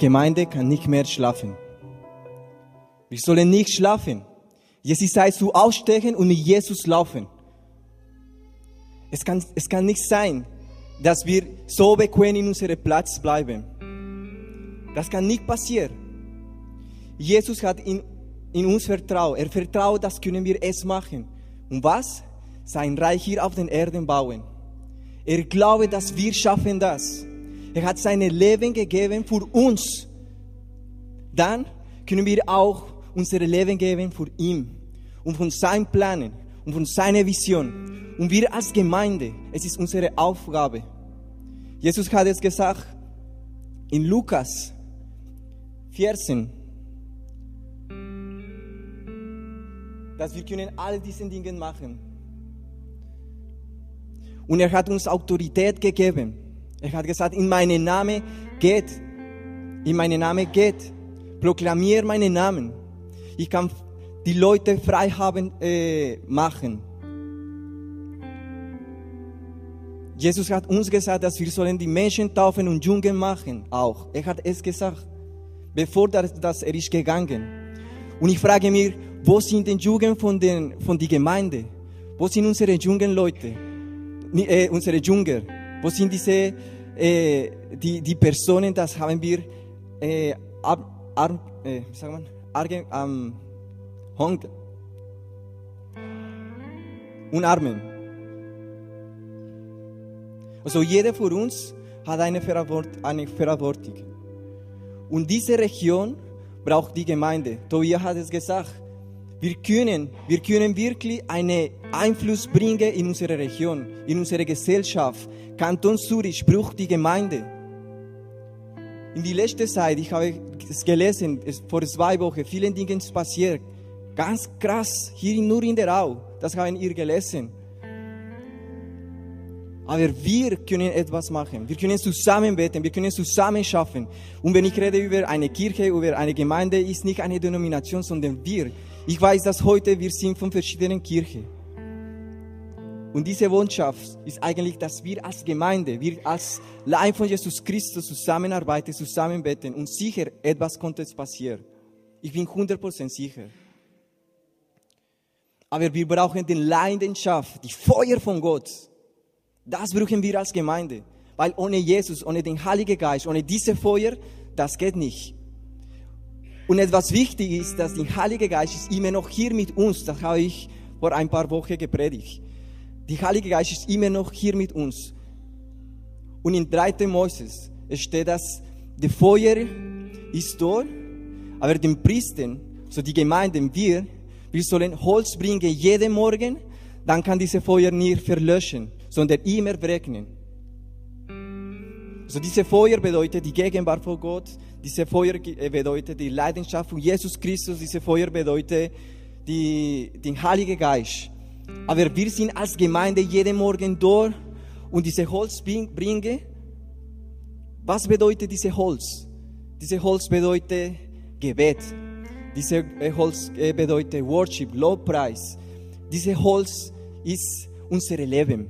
Gemeinde kann nicht mehr schlafen. Wir sollen nicht schlafen. Ist Zeit zu ausstechen und mit Jesus laufen. Es kann, es kann nicht sein, dass wir so bequem in unserem Platz bleiben. Das kann nicht passieren. Jesus hat in, in uns vertraut. Er vertraut, das können wir es machen. Und was? Sein Reich hier auf den Erden bauen. Er glaubt, dass wir schaffen das. Er hat sein Leben gegeben für uns. Dann können wir auch unser Leben geben für ihn und von seinen Plänen und von seiner Vision. Und wir als Gemeinde, es ist unsere Aufgabe. Jesus hat es gesagt in Lukas 14, dass wir können all diese Dinge machen. Und er hat uns Autorität gegeben. Er hat gesagt, in meinen Namen geht, in meinen Namen geht, proklamier meinen Namen. Ich kann die Leute frei haben, äh, machen. Jesus hat uns gesagt, dass wir sollen die Menschen taufen und Jungen machen auch. Er hat es gesagt, bevor das, das er ist gegangen. Und ich frage mich, wo sind die Jungen von, den, von der Gemeinde? Wo sind unsere jungen Leute? Äh, unsere Jünger? Wo sind diese, äh, die, die Personen, das haben wir äh, ab, ab, äh, sagt man, arge, ähm, Hunger und Armen. Also jeder von uns hat eine Verantwortung. Und diese Region braucht die Gemeinde. Tobias hat es gesagt. Wir können, wir können wirklich einen Einfluss bringen in unsere Region, in unsere Gesellschaft. Kanton Zürich braucht die Gemeinde. In die letzte Zeit, ich habe es gelesen, vor zwei Wochen, viele Dinge passiert. Ganz krass, hier nur in der Au, das haben wir gelesen. Aber wir können etwas machen. Wir können zusammen beten, wir können zusammen schaffen. Und wenn ich rede über eine Kirche, über eine Gemeinde, ist nicht eine Denomination, sondern wir. Ich weiß, dass heute wir sind von verschiedenen Kirchen. Und diese Botschaft ist eigentlich, dass wir als Gemeinde, wir als Leib von Jesus Christus zusammenarbeiten, zusammen beten und sicher etwas konnte passieren. Ich bin 100% sicher. Aber wir brauchen die Leidenschaft, die Feuer von Gott. Das brauchen wir als Gemeinde. Weil ohne Jesus, ohne den Heiligen Geist, ohne diese Feuer, das geht nicht. Und etwas wichtig ist, dass der Heilige Geist ist immer noch hier mit uns. Das habe ich vor ein paar Wochen gepredigt. Der Heilige Geist ist immer noch hier mit uns. Und in 3. Moses steht, dass das Feuer ist dort, aber den Priestern, so die Gemeinden, wir, wir sollen Holz bringen jeden Morgen, dann kann diese Feuer nicht verlöschen sondern immer brennen. Also diese Feuer bedeutet die Gegenwart von Gott, diese Feuer äh, bedeutet die Leidenschaft von Jesus Christus, diese Feuer bedeutet die, den Heiligen Geist. Aber wir sind als Gemeinde jeden Morgen dort und diese Holz bringen. Was bedeutet diese Holz? Diese Holz bedeutet Gebet. Diese äh, Holz äh, bedeutet Worship, Lobpreis. Diese Holz ist unser Leben.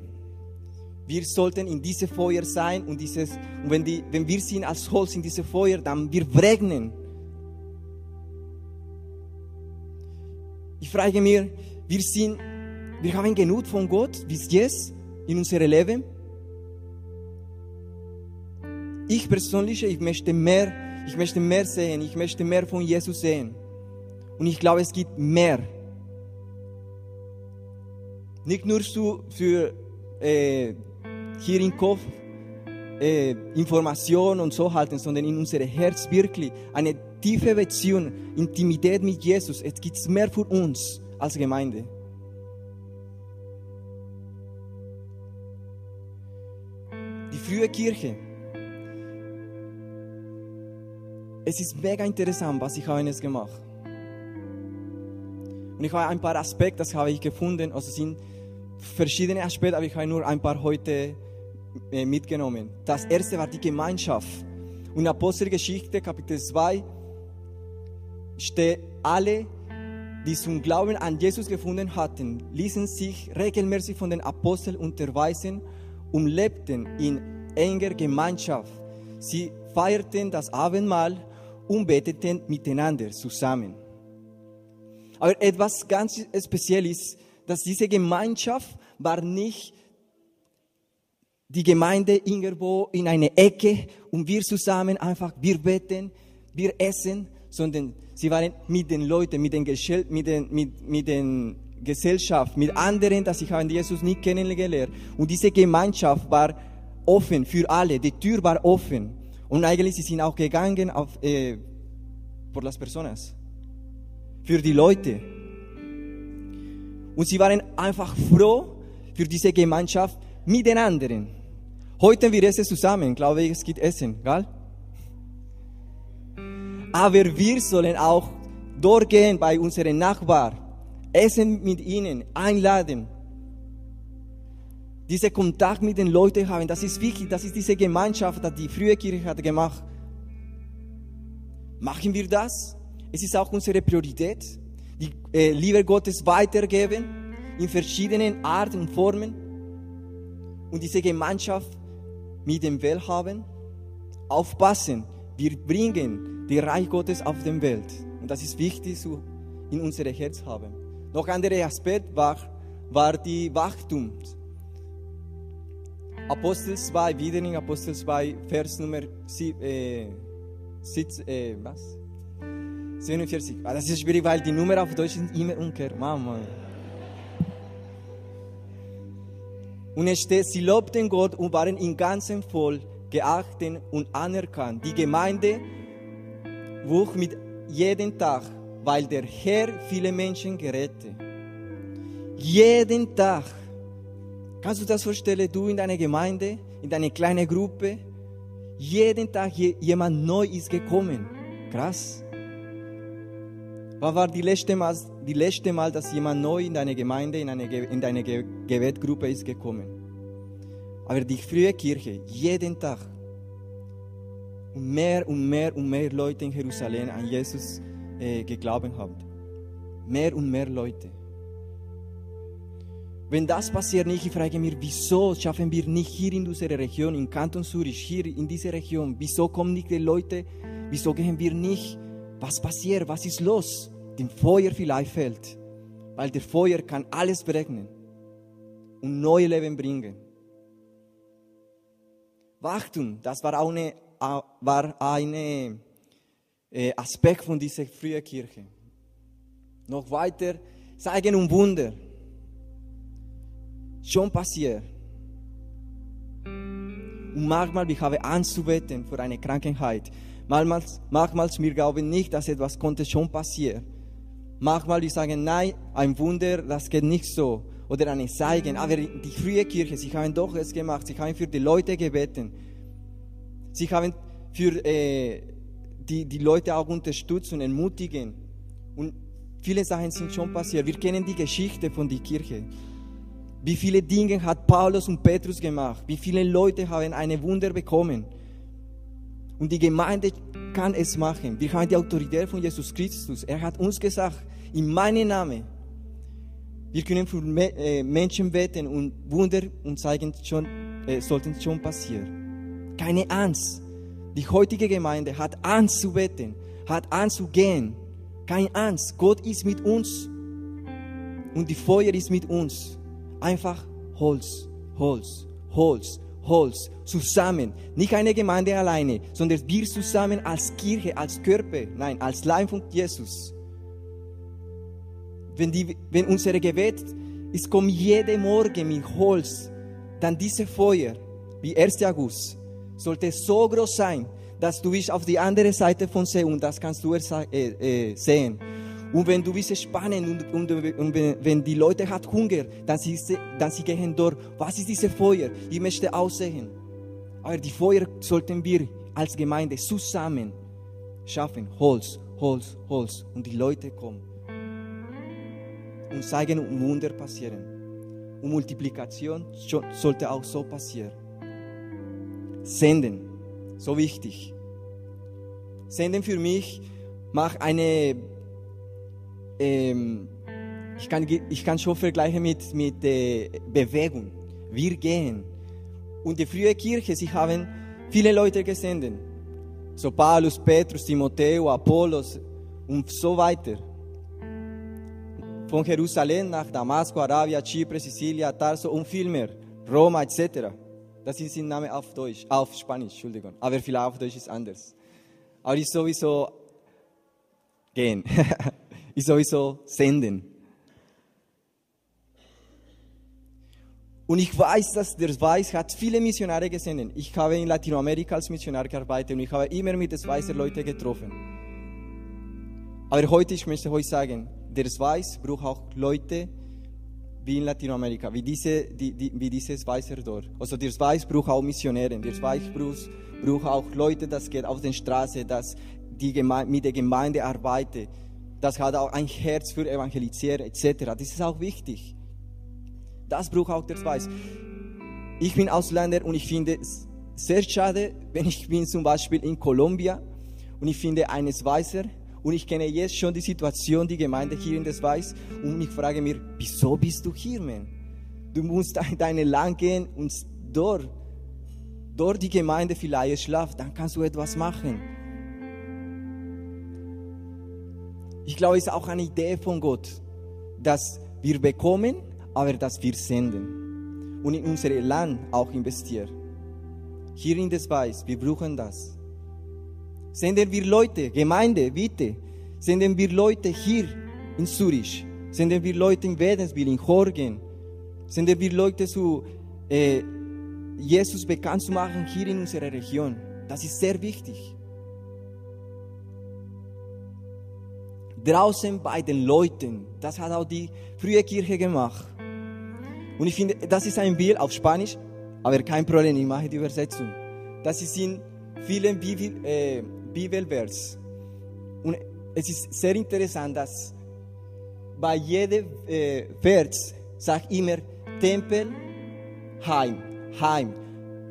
Wir sollten in diese Feuer sein und, dieses, und wenn, die, wenn wir sind als Holz in diese Feuer, dann wir brennen. Ich frage mich, wir sind, wir haben genug von Gott bis jetzt in unserem Leben. Ich persönlich, ich möchte mehr, ich möchte mehr sehen, ich möchte mehr von Jesus sehen. Und ich glaube, es gibt mehr. Nicht nur für, für äh, hier im Kopf äh, Informationen und so halten, sondern in unser Herz wirklich eine tiefe Beziehung, Intimität mit Jesus. Es gibt mehr für uns als Gemeinde. Frühe Kirche. Es ist mega interessant, was ich jetzt gemacht. Und ich habe ein paar Aspekte, das habe ich gefunden, also sind verschiedene Aspekte, aber ich habe nur ein paar heute äh, mitgenommen. Das erste war die Gemeinschaft. Und Apostelgeschichte, Kapitel 2, steht, alle, die zum Glauben an Jesus gefunden hatten, ließen sich regelmäßig von den Aposteln unterweisen und lebten in enger Gemeinschaft. Sie feierten das Abendmahl und beteten miteinander zusammen. Aber etwas ganz Spezielles dass diese Gemeinschaft war nicht die Gemeinde irgendwo in eine Ecke und wir zusammen einfach, wir beten, wir essen, sondern sie waren mit den Leuten, mit den, mit den, mit, mit den Gesellschaft, mit anderen, dass ich haben Jesus nicht kennengelernt. Und diese Gemeinschaft war offen für alle, die Tür war offen. Und eigentlich sie sind auch gegangen auf, äh, por las personas, für die Leute. Und sie waren einfach froh für diese Gemeinschaft mit den anderen. Heute wir essen zusammen, glaube ich, es gibt Essen, gell? Aber wir sollen auch dort gehen bei unseren Nachbarn, essen mit ihnen, einladen. Dieser Kontakt mit den Leuten haben, das ist wichtig, das ist diese Gemeinschaft, die die frühe Kirche hat gemacht. Machen wir das? Es ist auch unsere Priorität, die äh, Liebe Gottes weitergeben in verschiedenen Arten und Formen und diese Gemeinschaft mit dem Welt haben. Aufpassen, wir bringen die Reich Gottes auf die Welt und das ist wichtig so in unser Herz haben. Noch ein anderer Aspekt war, war die Wachtum. Apostel 2, wieder in Apostel 2, Vers Nummer 7, äh, äh, was? 47. Ah, das ist schwierig, weil die Nummer auf Deutsch sind immer umgekehrt. Mama. Und es steht, sie lobten Gott und waren im ganzen Volk geachtet und anerkannt. Die Gemeinde wuchs mit jedem Tag weil der Herr viele Menschen gerettet. Jeden Tag. Kannst du das vorstellen, du in deiner Gemeinde, in deiner kleinen Gruppe? Jeden Tag jemand neu ist gekommen. Krass. Was war die letzte Mal, die letzte Mal dass jemand neu in deine Gemeinde, in, eine, in deine Gebetgruppe ist gekommen? Aber die frühe Kirche, jeden Tag. Und mehr und mehr und mehr Leute in Jerusalem an Jesus äh, geglaubt habt. Mehr und mehr Leute. Wenn das passiert nicht, ich frage mich, wieso schaffen wir nicht hier in unserer Region, in Kanton Zürich, hier in dieser Region, wieso kommen nicht die Leute, wieso gehen wir nicht, was passiert, was ist los? Dem Feuer vielleicht fällt, weil der Feuer kann alles berechnen und neue Leben bringen. Wachtum, das war auch eine, war eine äh, Aspekt von dieser frühen Kirche. Noch weiter, Zeigen und Wunder. Schon passiert. Und manchmal, ich habe Angst zu beten vor einer Krankheit. Manchmal, manchmal, wir glauben nicht, dass etwas konnte schon passieren. Manchmal, wir sagen, nein, ein Wunder, das geht nicht so. Oder ein Zeigen. Aber die frühe Kirche, sie haben doch es gemacht. Sie haben für die Leute gebeten. Sie haben für äh, die, die Leute auch unterstützen und ermutigen. Und viele Sachen sind schon passiert. Wir kennen die Geschichte von der Kirche. Wie viele Dinge hat Paulus und Petrus gemacht? Wie viele Leute haben eine Wunder bekommen? Und die Gemeinde kann es machen. Wir haben die Autorität von Jesus Christus. Er hat uns gesagt, in meinem Namen, wir können für äh, Menschen beten und Wunder und Zeigen schon, äh, sollten schon passieren. Keine Angst. Die heutige Gemeinde hat Angst zu beten, hat Angst zu gehen. Keine Angst. Gott ist mit uns. Und die Feuer ist mit uns. Einfach Holz, Holz, Holz, Holz. Zusammen. Nicht eine Gemeinde alleine, sondern wir zusammen als Kirche, als Körper. Nein, als Leib von Jesus. Wenn, die, wenn unsere Gebet ist, kommt jeden Morgen mit Holz, dann diese Feuer, wie 1. August, sollte so groß sein, dass du bist auf die andere Seite von See und das kannst du äh, äh, sehen. Und wenn du bist spannend und, und, und, wenn die Leute hat Hunger, dann sie, dann sie gehen dort. Was ist dieses Feuer? Ich möchte aussehen. Aber die Feuer sollten wir als Gemeinde zusammen schaffen. Holz, Holz, Holz. Und die Leute kommen. Und zeigen und Wunder passieren. Und Multiplikation sollte auch so passieren. Senden, so wichtig. Senden für mich macht eine, ähm, ich, kann, ich kann schon vergleichen mit, mit äh, Bewegung. Wir gehen. Und die frühe Kirche, sie haben viele Leute gesendet. So Paulus, Petrus, Timotheus, Apollos und so weiter. Von Jerusalem nach Damaskus, Arabia, Zypern, Sizilien, Tarso und viel mehr. Roma etc. Das ist ein Name auf Deutsch, auf Spanisch, Entschuldigung. Aber vielleicht auf Deutsch ist anders. Aber ich sowieso gehen. ich sowieso senden. Und ich weiß, dass der Weiß hat viele Missionare gesendet. Ich habe in Lateinamerika als Missionar gearbeitet und ich habe immer mit den weißen Leuten getroffen. Aber heute, ich möchte euch sagen, der Weiß braucht auch Leute wie in Lateinamerika, wie, diese, die, die, wie dieses Weiße dort. Also der Weiß braucht auch Missionäre, der Weiß braucht, braucht auch Leute, das geht auf den Straße, das die Gemeinde, mit der Gemeinde arbeitet. Das hat auch ein Herz für Evangelisieren etc. Das ist auch wichtig. Das braucht auch der Weiß. Ich bin Ausländer und ich finde es sehr schade, wenn ich bin zum Beispiel in Kolumbien und ich finde eines Weißer und ich kenne jetzt schon die Situation, die Gemeinde hier in das Weiß und ich frage mir, wieso bist du hier, man? Du musst deine Land gehen und dort, dort die Gemeinde vielleicht schlaft, dann kannst du etwas machen. Ich glaube, es ist auch eine Idee von Gott, dass wir bekommen aber dass wir senden und in unser Land auch investieren. Hier in das Weiß, wir brauchen das. Senden wir Leute, Gemeinde, bitte. Senden wir Leute hier in Zürich. Senden wir Leute in Wädenswil, in Horgen. Senden wir Leute zu äh, Jesus bekannt zu machen hier in unserer Region. Das ist sehr wichtig. Draußen bei den Leuten. Das hat auch die frühe Kirche gemacht. Und ich finde, das ist ein Bild auf Spanisch, aber kein Problem, ich mache die Übersetzung. Das ist in vielen Bibel, äh, Bibelvers. Und es ist sehr interessant, dass bei jedem äh, Vers sagt immer Tempel, Heim, Heim,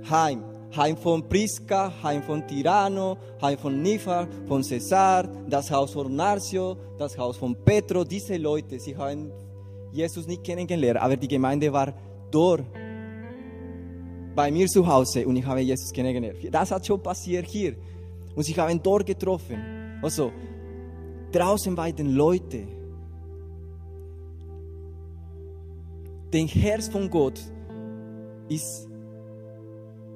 Heim. Heim von Priska, Heim von Tirano, Heim von Nifa, von Cesar, das Haus von Narcio, das Haus von Petro. Diese Leute, sie haben Jesus nicht kennengelernt, aber die Gemeinde war dort bei mir zu Hause und ich habe Jesus kennengelernt. Das hat schon passiert hier. Und sie haben dort getroffen. Also, draußen bei den Leuten. Den Herz von Gott ist,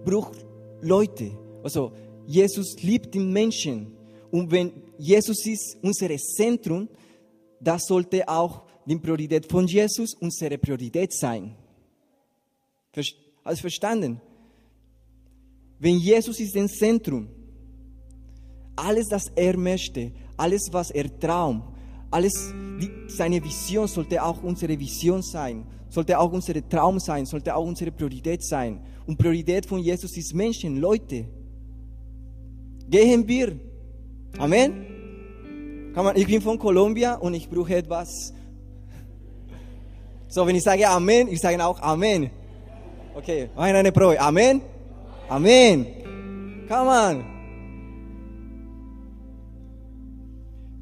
braucht Leute. Also, Jesus liebt den Menschen. Und wenn Jesus ist unser Zentrum, das sollte auch die Priorität von Jesus unsere Priorität sein. Also verstanden? Wenn Jesus ist im Zentrum, alles, was er möchte, alles, was er traum, alles, seine Vision sollte auch unsere Vision sein, sollte auch unser Traum sein, sollte auch unsere Priorität sein. Und Priorität von Jesus ist Menschen, Leute. Gehen wir. Amen. Ich bin von Kolumbien und ich brauche etwas so, wenn ich sage Amen, ich sage auch Amen. Okay, machen eine Probe. Amen? Amen. Come on.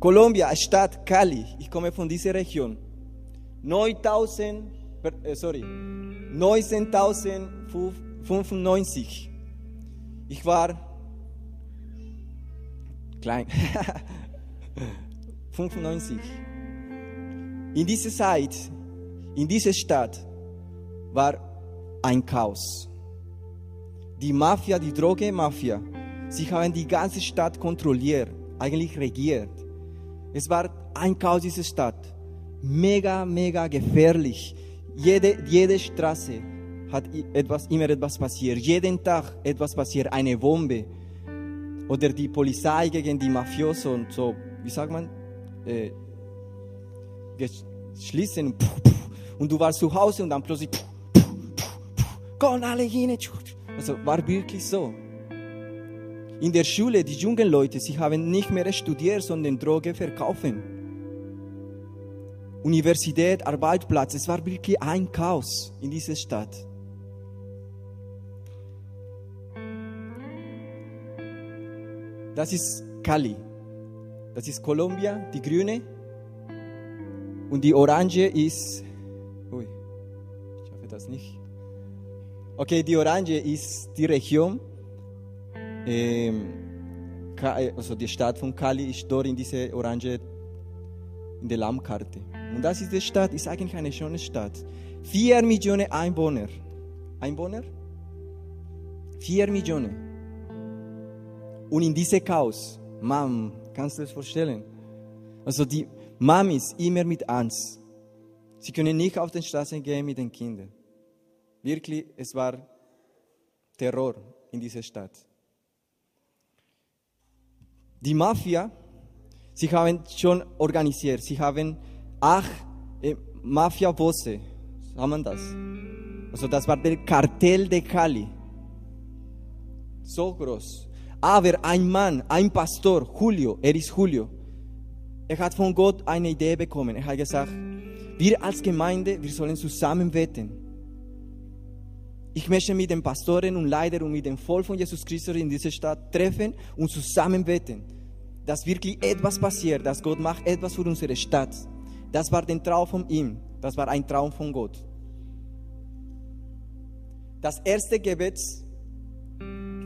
Colombia, Stadt Cali. Ich komme von dieser Region. 9000, äh, sorry, 19.095. Ich war klein. 95. In dieser Zeit in dieser Stadt war ein Chaos. Die Mafia, die Drogenmafia, sie haben die ganze Stadt kontrolliert, eigentlich regiert. Es war ein Chaos diese Stadt. Mega, mega gefährlich. Jede, jede Straße hat etwas, immer etwas passiert. Jeden Tag etwas passiert. Eine Bombe. Oder die Polizei gegen die Mafioso und so, wie sagt man? Äh, puh und du warst zu Hause und dann plötzlich, puh, puh, puh, komm alle hin. Also war wirklich so. In der Schule, die jungen Leute, sie haben nicht mehr studiert, sondern Droge verkaufen. Universität, Arbeitsplatz, es war wirklich ein Chaos in dieser Stadt. Das ist Cali. Das ist Kolumbien, die grüne. Und die orange ist das nicht. Okay, die Orange ist die Region ähm, also die Stadt von Kali ist dort in diese orange, in der Lammkarte. Und das ist die Stadt, ist eigentlich eine schöne Stadt. Vier Millionen Einwohner. Einwohner? Vier Millionen. Und in diesem Chaos, Mom, kannst du das vorstellen? Also die Mamis immer mit Angst. Sie können nicht auf den Straßen gehen mit den Kindern. Wirklich, es war Terror in dieser Stadt. Die Mafia, sie haben schon organisiert, sie haben acht äh, Mafia-Bosse, haben das? Also das war der Kartell de Cali. So groß. Aber ein Mann, ein Pastor, Julio, er ist Julio, er hat von Gott eine Idee bekommen. Er hat gesagt, wir als Gemeinde, wir sollen zusammen beten. Ich möchte mit den Pastoren und Leitern und mit dem Volk von Jesus Christus in dieser Stadt treffen und zusammen beten. Dass wirklich etwas passiert, dass Gott macht etwas für unsere Stadt. Das war der Traum von ihm. Das war ein Traum von Gott. Das erste Gebet,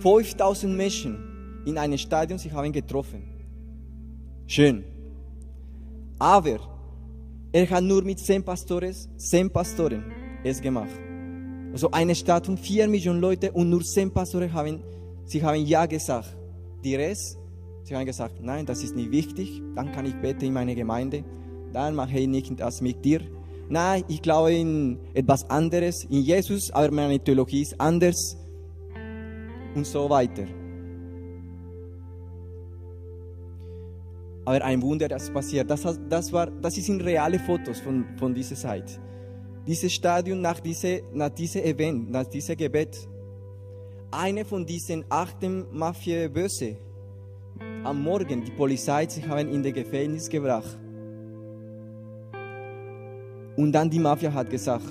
5000 Menschen in einem Stadion, sie haben getroffen. Schön. Aber er hat nur mit 10 Pastoren, 10 Pastoren es gemacht. Also eine Stadt von 4 Millionen Leuten und nur 10 Pastoren haben, sie haben Ja gesagt. Die Rest, sie haben gesagt, nein, das ist nicht wichtig, dann kann ich beten in meine Gemeinde, dann mache ich nicht das mit dir. Nein, ich glaube in etwas anderes, in Jesus, aber meine Theologie ist anders und so weiter. Aber ein Wunder, das passiert, das, das, war, das sind reale Fotos von, von dieser Zeit dieses Stadion nach diesem nach diese Event, nach diesem Gebet. Eine von diesen acht Mafia-Böse am Morgen, die Polizei, sie haben in das Gefängnis gebracht. Und dann die Mafia hat gesagt,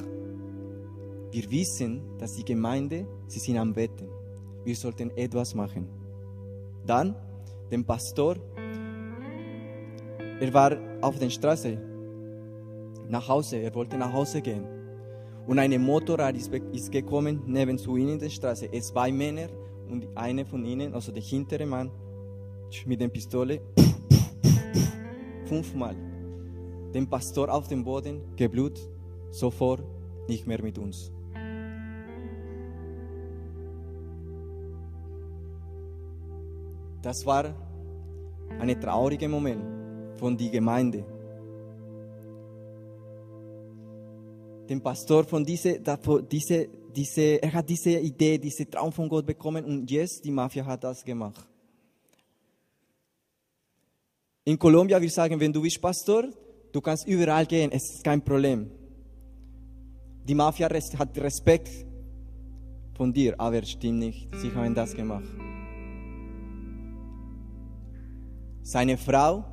wir wissen, dass die Gemeinde, sie sind am Betten. Wir sollten etwas machen. Dann, der Pastor, er war auf der Straße nach Hause. Er wollte nach Hause gehen. Und ein Motorrad ist, gekommen neben zu ihnen in der Straße. Es zwei Männer und einer von ihnen, also der hintere Mann, mit der Pistole fünfmal den Pastor auf dem Boden, geblut, sofort nicht mehr mit uns. Das war ein trauriger Moment von der Gemeinde. Den Pastor von diese, diese, diese, er hat diese Idee, diese Traum von Gott bekommen und jetzt die Mafia hat das gemacht. In Kolumbien wir sagen, wenn du bist Pastor, du kannst überall gehen, es ist kein Problem. Die Mafia hat Respekt von dir, aber es stimmt nicht. Sie haben das gemacht. Seine Frau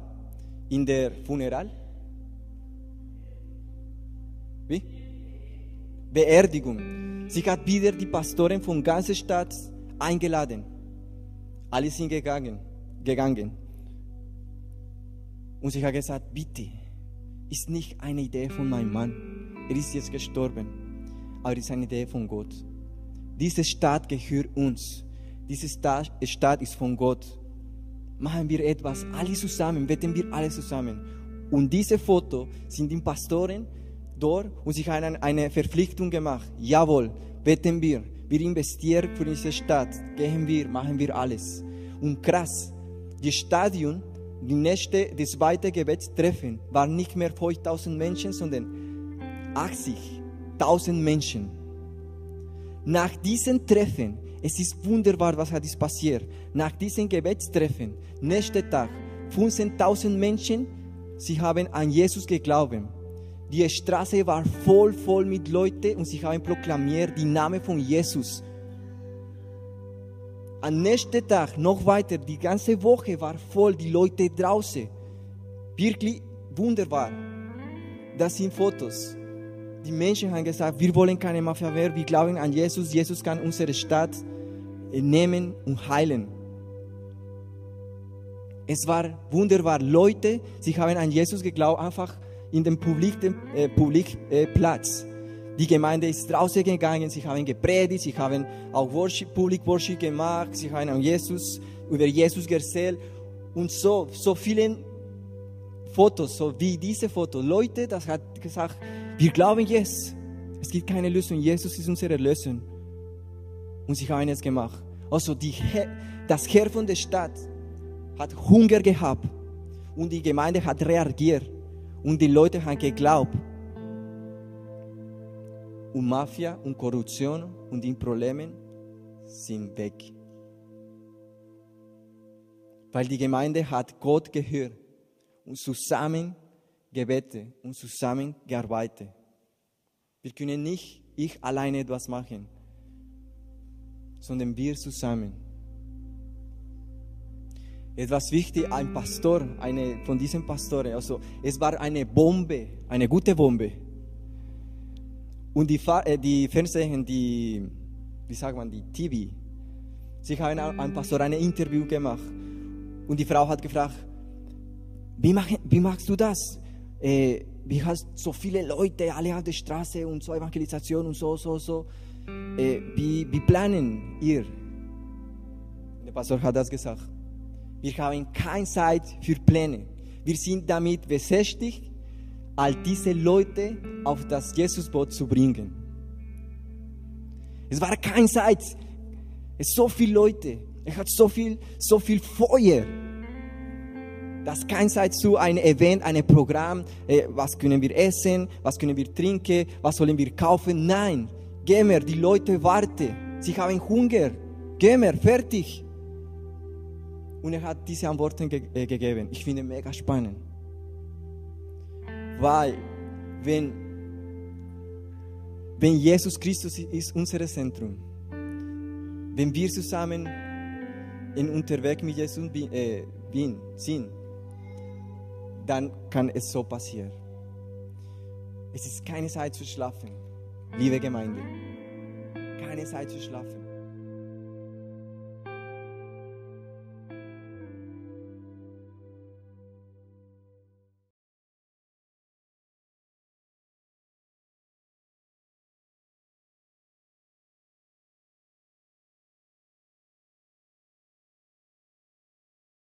in der Funeral. Beerdigung. Sie hat wieder die Pastoren von ganzer Stadt eingeladen. Alle sind gegangen, gegangen. Und sie hat gesagt, bitte, ist nicht eine Idee von meinem Mann. Er ist jetzt gestorben, aber es ist eine Idee von Gott. Diese Stadt gehört uns. Diese Stadt ist von Gott. Machen wir etwas, alle zusammen, beten wir alle zusammen. Und diese Foto sind die Pastoren, dort und sich eine, eine Verpflichtung gemacht. Jawohl, beten wir. Wir investieren für diese Stadt. Gehen wir, machen wir alles. Und krass, das Stadion, die nächste, das zweite Gebetstreffen, war nicht mehr 5000 Menschen, sondern 80.000 Menschen. Nach diesem Treffen, es ist wunderbar, was hat passiert. Nach diesem Gebetstreffen, nächster Tag, 15.000 Menschen, sie haben an Jesus geglaubt. Die Straße war voll, voll mit Leuten und sie haben proklamiert die Name von Jesus. Am nächsten Tag, noch weiter, die ganze Woche war voll, die Leute draußen. Wirklich wunderbar. Das sind Fotos. Die Menschen haben gesagt, wir wollen keine Mafia mehr, wir glauben an Jesus. Jesus kann unsere Stadt nehmen und heilen. Es war wunderbar. Leute, sie haben an Jesus geglaubt, einfach in dem Publik, äh, Publikplatz. Äh, Die Gemeinde ist draußen gegangen, sie haben gepredigt, sie haben auch Worship, Public Worship gemacht, sie haben Jesus, über Jesus erzählt und so, so viele Fotos, so wie diese Foto. Leute, das hat gesagt, wir glauben jetzt, es gibt keine Lösung, Jesus ist unsere Lösung. Und sie haben es gemacht. Also die, das Herr von der Stadt hat Hunger gehabt und die Gemeinde hat reagiert und die Leute haben geglaubt. Und Mafia und Korruption und die Probleme sind weg. Weil die Gemeinde hat Gott gehört und zusammen gebetet und zusammen gearbeitet. Wir können nicht ich alleine etwas machen, sondern wir zusammen. Etwas wichtig, ein Pastor, eine von diesen Pastoren, also es war eine Bombe, eine gute Bombe. Und die, äh, die Fernsehen, die, wie sagt man, die TV, sie haben ein Pastor ein Interview gemacht und die Frau hat gefragt, wie, mach, wie machst du das? Äh, wie hast so viele Leute alle auf der Straße und so Evangelisation und so, so, so. Äh, wie, wie planen ihr? Der Pastor hat das gesagt. Wir haben keine Zeit für Pläne. Wir sind damit beschäftigt, all diese Leute auf das Jesusboot zu bringen. Es war keine Zeit. Es so viele Leute. Er hat so viel, so viel Feuer. Das ist keine Zeit zu einem Event, einem Programm. Äh, was können wir essen? Was können wir trinken? Was sollen wir kaufen? Nein. Geh mehr, die Leute warten. Sie haben Hunger. Geh mehr, fertig. Und er hat diese Antworten ge äh, gegeben. Ich finde mega spannend. Weil, wenn, wenn Jesus Christus ist unser Zentrum, wenn wir zusammen in unterwegs mit Jesus äh, sind, dann kann es so passieren. Es ist keine Zeit zu schlafen, liebe Gemeinde. Keine Zeit zu schlafen.